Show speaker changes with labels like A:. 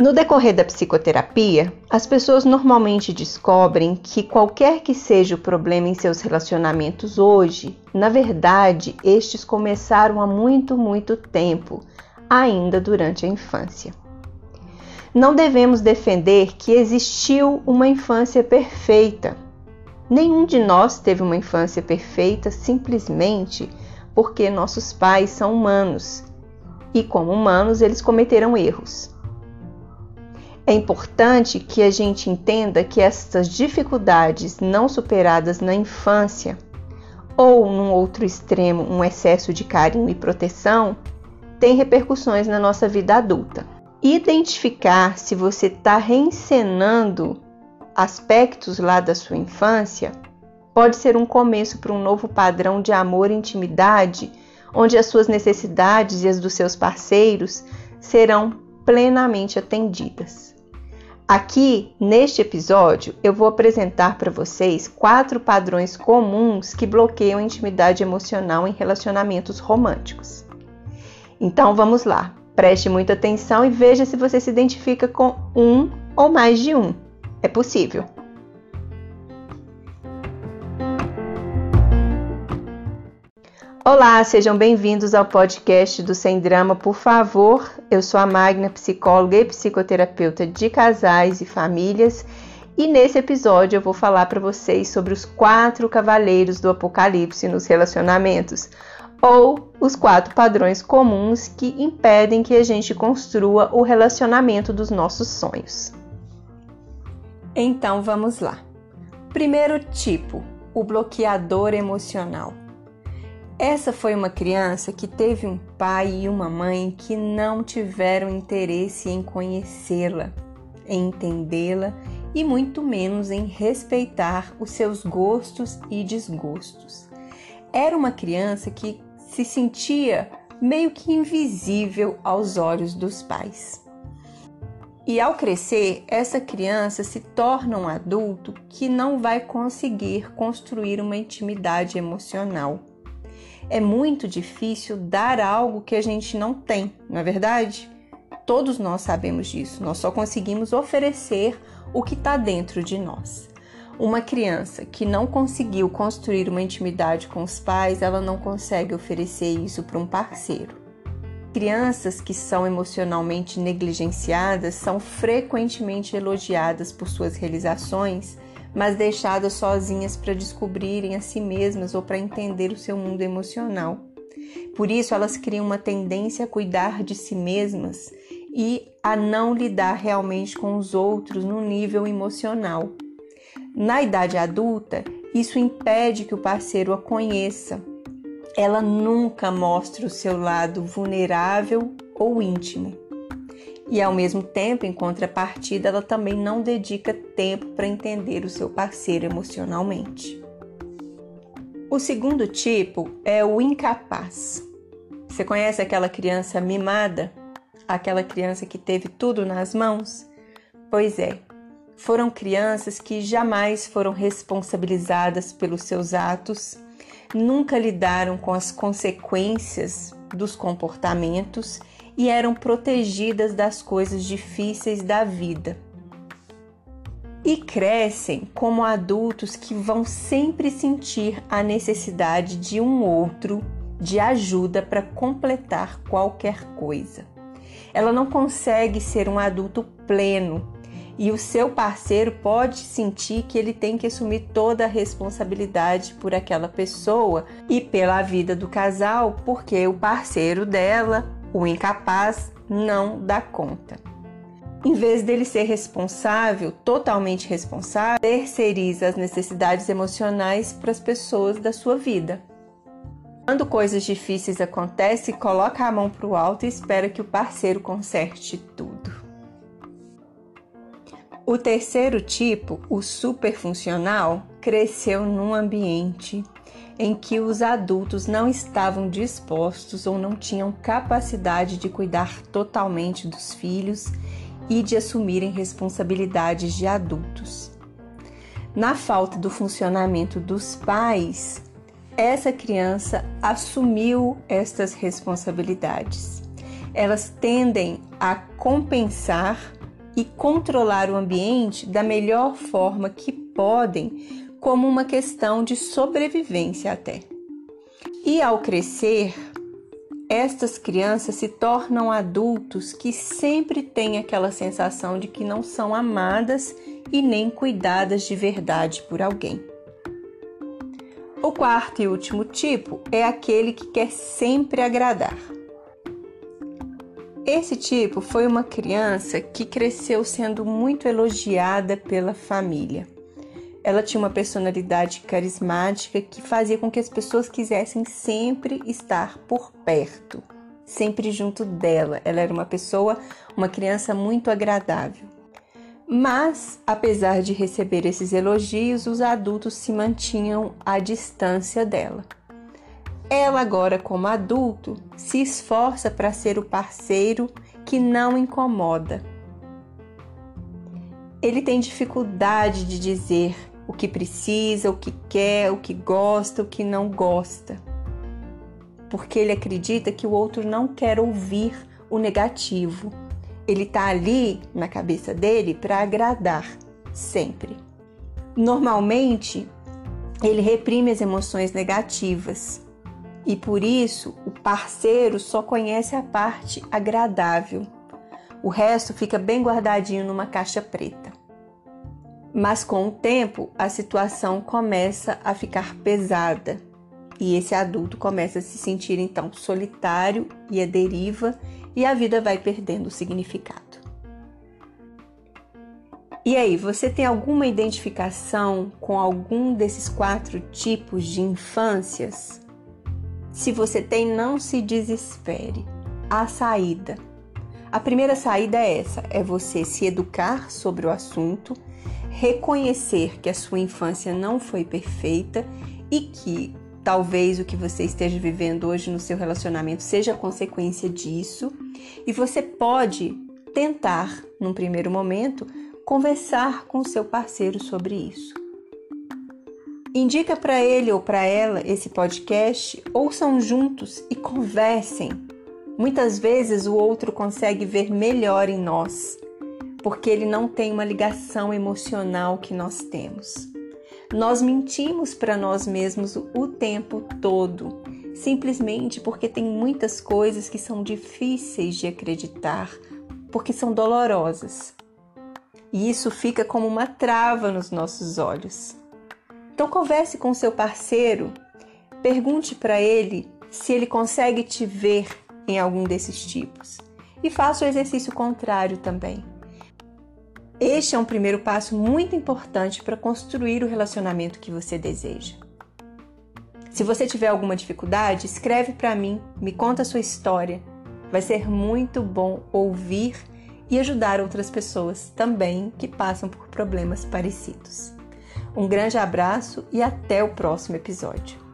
A: No decorrer da psicoterapia, as pessoas normalmente descobrem que qualquer que seja o problema em seus relacionamentos hoje, na verdade, estes começaram há muito, muito tempo, ainda durante a infância. Não devemos defender que existiu uma infância perfeita. Nenhum de nós teve uma infância perfeita simplesmente porque nossos pais são humanos e, como humanos, eles cometeram erros. É importante que a gente entenda que essas dificuldades não superadas na infância, ou num outro extremo, um excesso de carinho e proteção, tem repercussões na nossa vida adulta. Identificar se você está reencenando aspectos lá da sua infância pode ser um começo para um novo padrão de amor e intimidade, onde as suas necessidades e as dos seus parceiros serão plenamente atendidas. Aqui, neste episódio, eu vou apresentar para vocês quatro padrões comuns que bloqueiam a intimidade emocional em relacionamentos românticos. Então vamos lá, preste muita atenção e veja se você se identifica com um ou mais de um. É possível. Olá, sejam bem-vindos ao podcast do Sem Drama, por favor. Eu sou a Magna, psicóloga e psicoterapeuta de casais e famílias, e nesse episódio eu vou falar para vocês sobre os quatro cavaleiros do apocalipse nos relacionamentos, ou os quatro padrões comuns que impedem que a gente construa o relacionamento dos nossos sonhos. Então vamos lá. Primeiro tipo, o bloqueador emocional. Essa foi uma criança que teve um pai e uma mãe que não tiveram interesse em conhecê-la, em entendê-la e muito menos em respeitar os seus gostos e desgostos. Era uma criança que se sentia meio que invisível aos olhos dos pais. E ao crescer, essa criança se torna um adulto que não vai conseguir construir uma intimidade emocional é muito difícil dar algo que a gente não tem, não é verdade? Todos nós sabemos disso, nós só conseguimos oferecer o que está dentro de nós. Uma criança que não conseguiu construir uma intimidade com os pais, ela não consegue oferecer isso para um parceiro. Crianças que são emocionalmente negligenciadas são frequentemente elogiadas por suas realizações mas deixadas sozinhas para descobrirem a si mesmas ou para entender o seu mundo emocional. Por isso, elas criam uma tendência a cuidar de si mesmas e a não lidar realmente com os outros no nível emocional. Na idade adulta, isso impede que o parceiro a conheça. Ela nunca mostra o seu lado vulnerável ou íntimo e ao mesmo tempo, em contrapartida, ela também não dedica tempo para entender o seu parceiro emocionalmente. O segundo tipo é o incapaz. Você conhece aquela criança mimada? Aquela criança que teve tudo nas mãos? Pois é, foram crianças que jamais foram responsabilizadas pelos seus atos, nunca lidaram com as consequências dos comportamentos e eram protegidas das coisas difíceis da vida. E crescem como adultos que vão sempre sentir a necessidade de um outro, de ajuda para completar qualquer coisa. Ela não consegue ser um adulto pleno e o seu parceiro pode sentir que ele tem que assumir toda a responsabilidade por aquela pessoa e pela vida do casal, porque o parceiro dela o incapaz não dá conta. Em vez dele ser responsável, totalmente responsável, terceiriza as necessidades emocionais para as pessoas da sua vida. Quando coisas difíceis acontecem, coloca a mão para o alto e espera que o parceiro conserte tudo. O terceiro tipo, o superfuncional, cresceu num ambiente em que os adultos não estavam dispostos ou não tinham capacidade de cuidar totalmente dos filhos e de assumirem responsabilidades de adultos. Na falta do funcionamento dos pais, essa criança assumiu estas responsabilidades. Elas tendem a compensar e controlar o ambiente da melhor forma que podem, como uma questão de sobrevivência até. E ao crescer, estas crianças se tornam adultos que sempre têm aquela sensação de que não são amadas e nem cuidadas de verdade por alguém. O quarto e último tipo é aquele que quer sempre agradar. Esse tipo foi uma criança que cresceu sendo muito elogiada pela família. Ela tinha uma personalidade carismática que fazia com que as pessoas quisessem sempre estar por perto, sempre junto dela. Ela era uma pessoa, uma criança muito agradável. Mas, apesar de receber esses elogios, os adultos se mantinham à distância dela. Ela, agora como adulto, se esforça para ser o parceiro que não incomoda. Ele tem dificuldade de dizer o que precisa, o que quer, o que gosta, o que não gosta. Porque ele acredita que o outro não quer ouvir o negativo ele está ali na cabeça dele para agradar, sempre. Normalmente, ele reprime as emoções negativas e por isso o parceiro só conhece a parte agradável. O resto fica bem guardadinho numa caixa preta. Mas com o tempo, a situação começa a ficar pesada e esse adulto começa a se sentir então solitário e a deriva e a vida vai perdendo significado. E aí, você tem alguma identificação com algum desses quatro tipos de infâncias? Se você tem, não se desespere. A saída. A primeira saída é essa: é você se educar sobre o assunto, reconhecer que a sua infância não foi perfeita e que Talvez o que você esteja vivendo hoje no seu relacionamento seja consequência disso, e você pode tentar, num primeiro momento, conversar com o seu parceiro sobre isso. Indica para ele ou para ela esse podcast, ouçam juntos e conversem. Muitas vezes o outro consegue ver melhor em nós, porque ele não tem uma ligação emocional que nós temos. Nós mentimos para nós mesmos o tempo todo, simplesmente porque tem muitas coisas que são difíceis de acreditar, porque são dolorosas. E isso fica como uma trava nos nossos olhos. Então converse com seu parceiro, pergunte para ele se ele consegue te ver em algum desses tipos. E faça o exercício contrário também. Este é um primeiro passo muito importante para construir o relacionamento que você deseja. Se você tiver alguma dificuldade, escreve para mim, me conta a sua história. Vai ser muito bom ouvir e ajudar outras pessoas também que passam por problemas parecidos. Um grande abraço e até o próximo episódio.